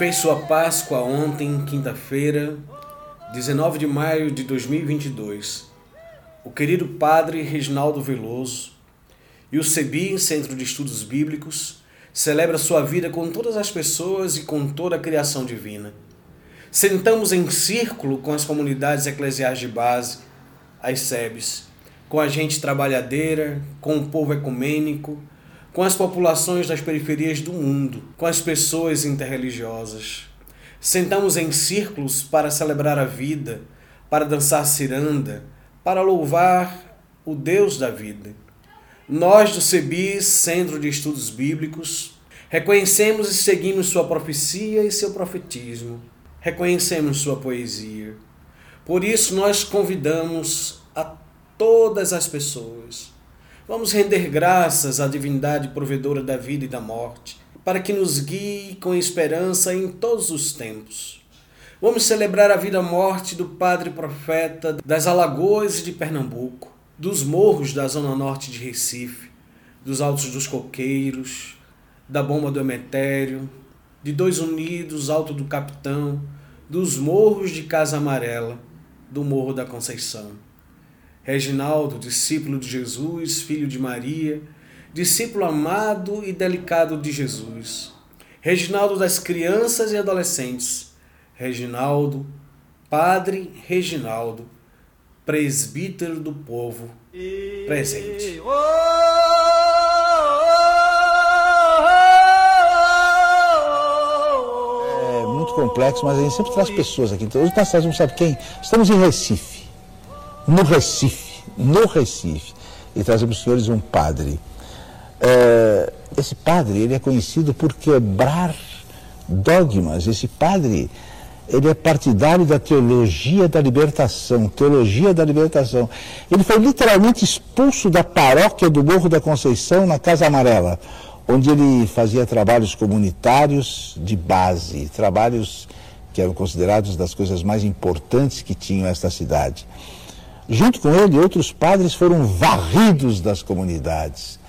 Fez sua Páscoa ontem, quinta-feira, 19 de maio de 2022. O querido Padre Reginaldo Veloso e o CEBI, Centro de Estudos Bíblicos, celebra sua vida com todas as pessoas e com toda a criação divina. Sentamos em círculo com as comunidades eclesiais de base, as SEBs, com a gente trabalhadeira, com o povo ecumênico, com as populações das periferias do mundo, com as pessoas interreligiosas. Sentamos em círculos para celebrar a vida, para dançar ciranda, para louvar o Deus da vida. Nós do CEBI, Centro de Estudos Bíblicos, reconhecemos e seguimos sua profecia e seu profetismo. Reconhecemos sua poesia. Por isso nós convidamos a todas as pessoas Vamos render graças à divindade provedora da vida e da morte, para que nos guie com esperança em todos os tempos. Vamos celebrar a vida-morte do Padre Profeta das Alagoas e de Pernambuco, dos morros da zona norte de Recife, dos Altos dos Coqueiros, da Bomba do Emetério, de Dois Unidos, Alto do Capitão, dos morros de Casa Amarela, do Morro da Conceição. Reginaldo, discípulo de Jesus, filho de Maria, discípulo amado e delicado de Jesus. Reginaldo das crianças e adolescentes. Reginaldo, Padre Reginaldo, presbítero do povo, presente. É muito complexo, mas a gente sempre traz pessoas aqui. Então, hoje nós trazemos, sabe quem? Estamos em Recife no Recife, no Recife, e trazemos os senhores um padre. É, esse padre, ele é conhecido por quebrar dogmas. Esse padre, ele é partidário da teologia da libertação, teologia da libertação. Ele foi literalmente expulso da paróquia do Morro da Conceição, na Casa Amarela, onde ele fazia trabalhos comunitários de base, trabalhos que eram considerados das coisas mais importantes que tinham esta cidade. Junto com ele, outros padres foram varridos das comunidades.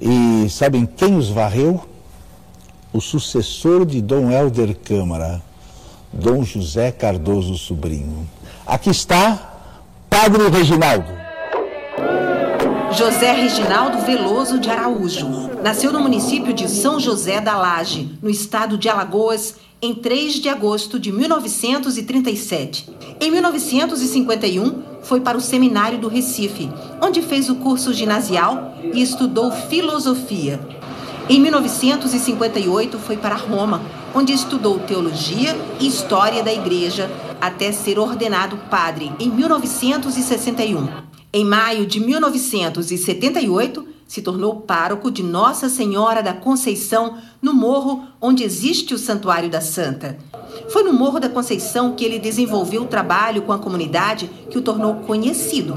E sabem quem os varreu? O sucessor de Dom Helder Câmara, Dom José Cardoso Sobrinho. Aqui está Padre Reginaldo. José Reginaldo Veloso de Araújo. Nasceu no município de São José da Laje, no estado de Alagoas, em 3 de agosto de 1937. Em 1951, foi para o Seminário do Recife, onde fez o curso ginasial e estudou filosofia. Em 1958 foi para Roma, onde estudou teologia e história da igreja, até ser ordenado padre em 1961. Em maio de 1978, se tornou pároco de Nossa Senhora da Conceição, no morro onde existe o Santuário da Santa. Foi no Morro da Conceição que ele desenvolveu o trabalho com a comunidade que o tornou conhecido.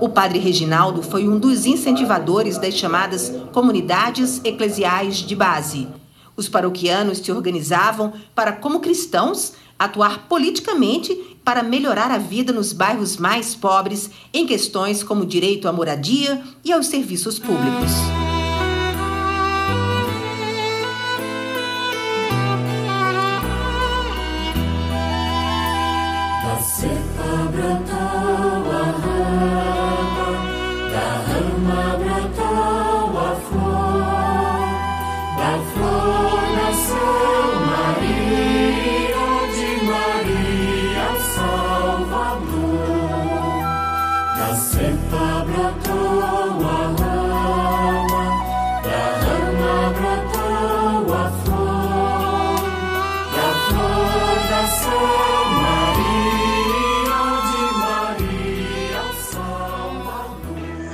O padre Reginaldo foi um dos incentivadores das chamadas comunidades eclesiais de base. Os paroquianos se organizavam para, como cristãos, atuar politicamente para melhorar a vida nos bairros mais pobres em questões como direito à moradia e aos serviços públicos.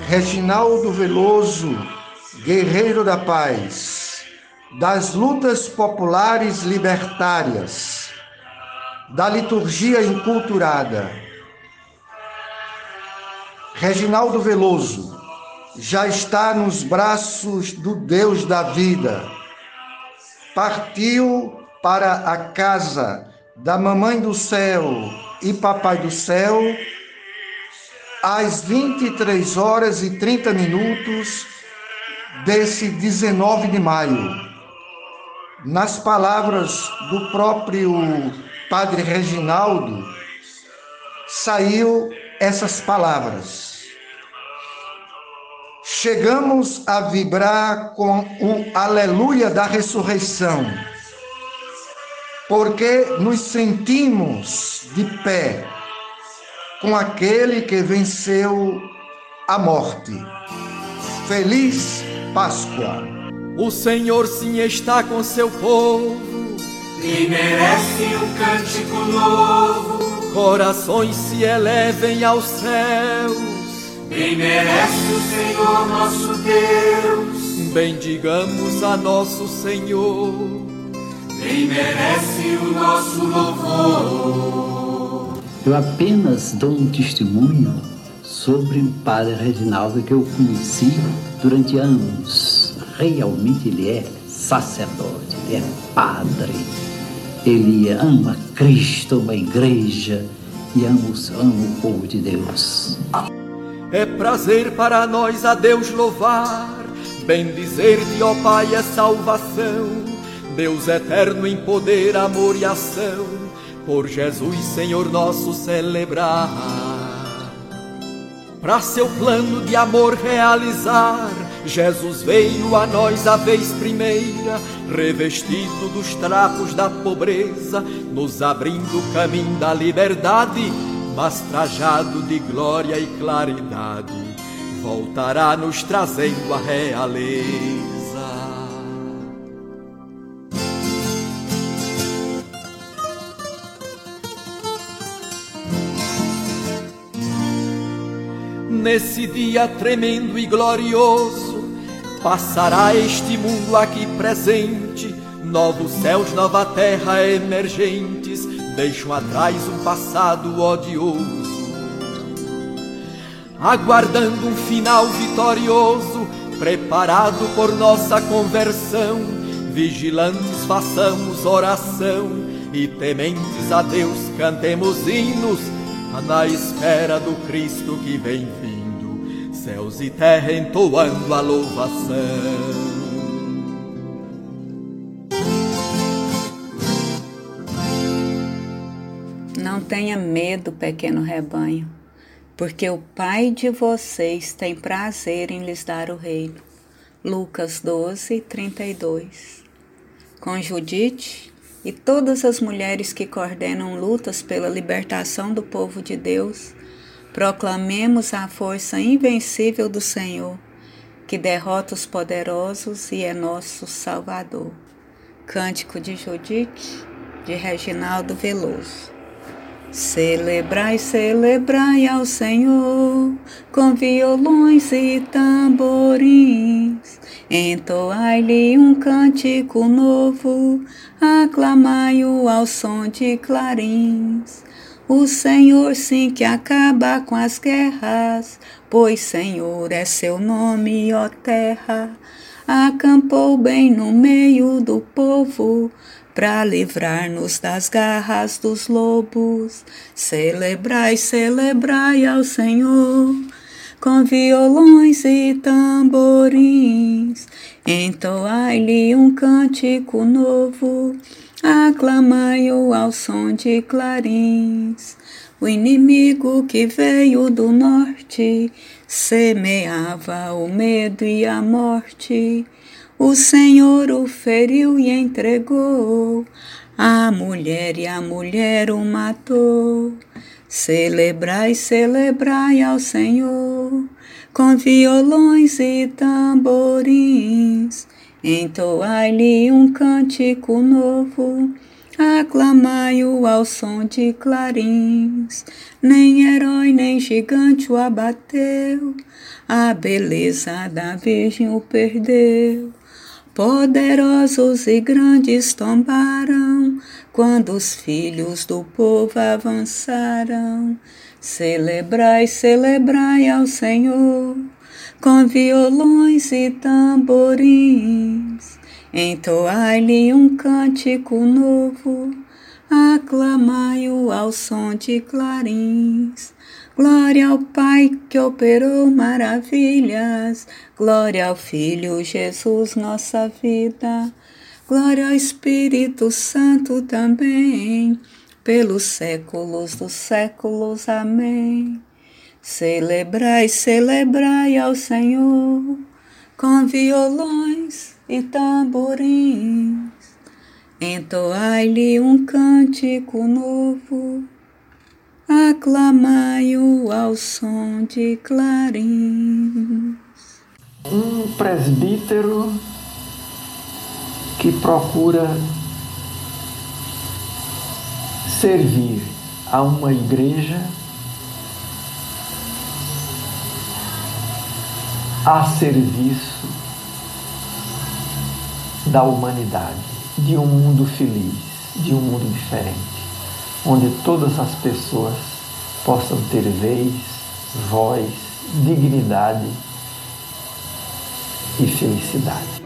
Reginaldo Veloso, guerreiro da paz, das lutas populares libertárias, da liturgia enculturada. Reginaldo Veloso já está nos braços do Deus da vida. Partiu para a casa da Mamãe do Céu e Papai do Céu às 23 horas e 30 minutos desse 19 de maio. Nas palavras do próprio Padre Reginaldo, saiu essas palavras. Chegamos a vibrar com o aleluia da ressurreição, porque nos sentimos de pé com aquele que venceu a morte. Feliz Páscoa. O Senhor sim está com seu povo e merece um cântico novo. Corações se elevem aos céus. Bem merece o Senhor nosso Deus. Bendigamos a nosso Senhor. Bem merece o nosso louvor. Eu apenas dou um testemunho sobre o padre Reginaldo que eu conheci durante anos. Realmente ele é sacerdote, ele é padre. Ele ama Cristo, uma igreja e ama, ama o povo de Deus. É prazer para nós a Deus louvar, bendizer-te, ó Pai, é salvação. Deus eterno em poder, amor e ação por Jesus, Senhor nosso, celebrar. Para seu plano de amor realizar, Jesus veio a nós a vez primeira, revestido dos trapos da pobreza, nos abrindo o caminho da liberdade, mas trajado de glória e claridade, voltará nos trazendo a realeza. nesse dia tremendo e glorioso, passará este mundo aqui presente, novos céus, nova terra emergentes, deixam atrás um passado odioso. Aguardando um final vitorioso, preparado por nossa conversão, vigilantes façamos oração e tementes a Deus cantemos hinos na espera do Cristo que vem vindo, céus e terra entoando a louvação. Não tenha medo, pequeno rebanho, porque o Pai de vocês tem prazer em lhes dar o reino. Lucas 12, 32. Com Judite, e todas as mulheres que coordenam lutas pela libertação do povo de Deus, proclamemos a força invencível do Senhor, que derrota os poderosos e é nosso Salvador. Cântico de Judite, de Reginaldo Veloso. Celebrai, celebrai ao Senhor com violões e tamborins. Entoai-lhe um cântico novo, aclamai-o ao som de clarins. O Senhor sim que acaba com as guerras, pois Senhor é seu nome, ó terra. Acampou bem no meio do povo, para livrar-nos das garras dos lobos. Celebrai, celebrai ao Senhor com violões e tamborins. Entoai-lhe um cântico novo, aclamai-o ao som de clarins. O inimigo que veio do norte semeava o medo e a morte. O Senhor o feriu e entregou, a mulher e a mulher o matou. Celebrai, celebrai ao Senhor, com violões e tamborins. Entoai-lhe um cântico novo, aclamai-o ao som de clarins. Nem herói nem gigante o abateu, a beleza da Virgem o perdeu. Poderosos e grandes tombaram quando os filhos do povo avançaram. Celebrai, celebrai ao Senhor com violões e tamborins. Entoai-lhe um cântico novo, aclamai-o ao som de clarins. Glória ao Pai que operou maravilhas, glória ao Filho Jesus, nossa vida, glória ao Espírito Santo também, pelos séculos dos séculos. Amém. Celebrai, celebrai ao Senhor com violões e tamborins, entoai-lhe um cântico novo aclamai-o ao som de clarins. Um presbítero que procura servir a uma igreja a serviço da humanidade, de um mundo feliz, de um mundo diferente onde todas as pessoas possam ter vez, voz, dignidade e felicidade.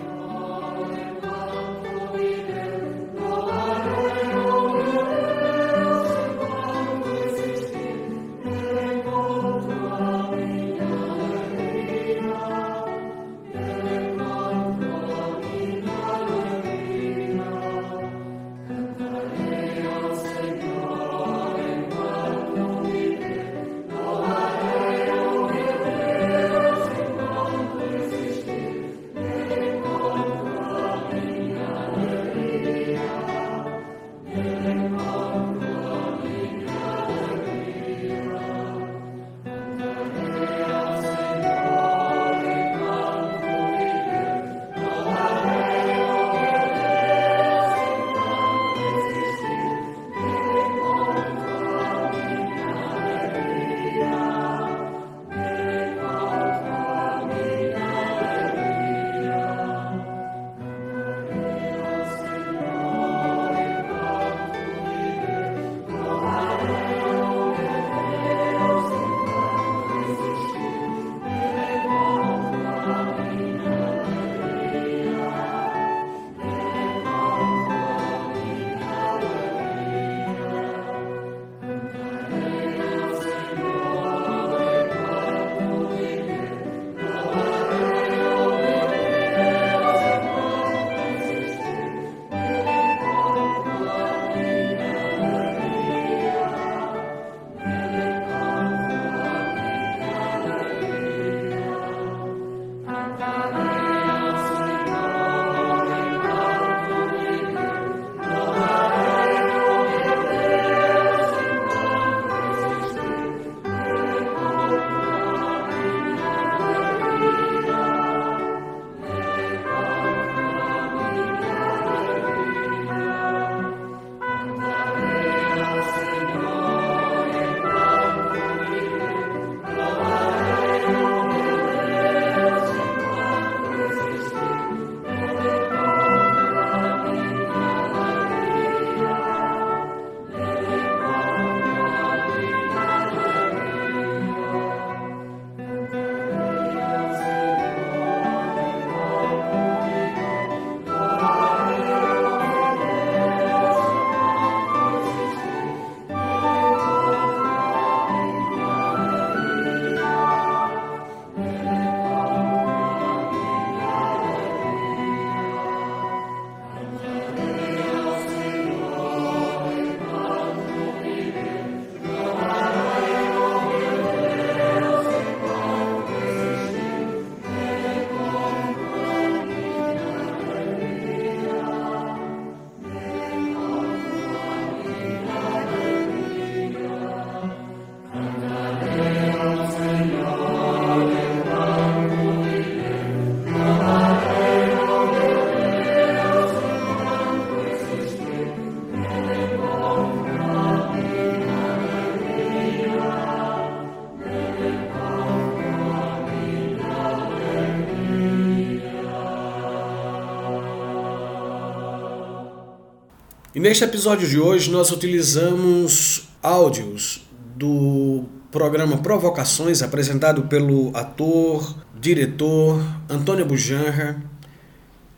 E neste episódio de hoje nós utilizamos áudios do programa Provocações, apresentado pelo ator, diretor Antônio Bujanra,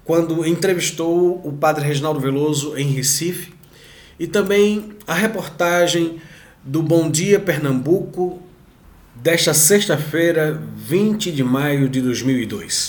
quando entrevistou o padre Reginaldo Veloso em Recife, e também a reportagem do Bom Dia Pernambuco, desta sexta-feira, 20 de maio de 2002.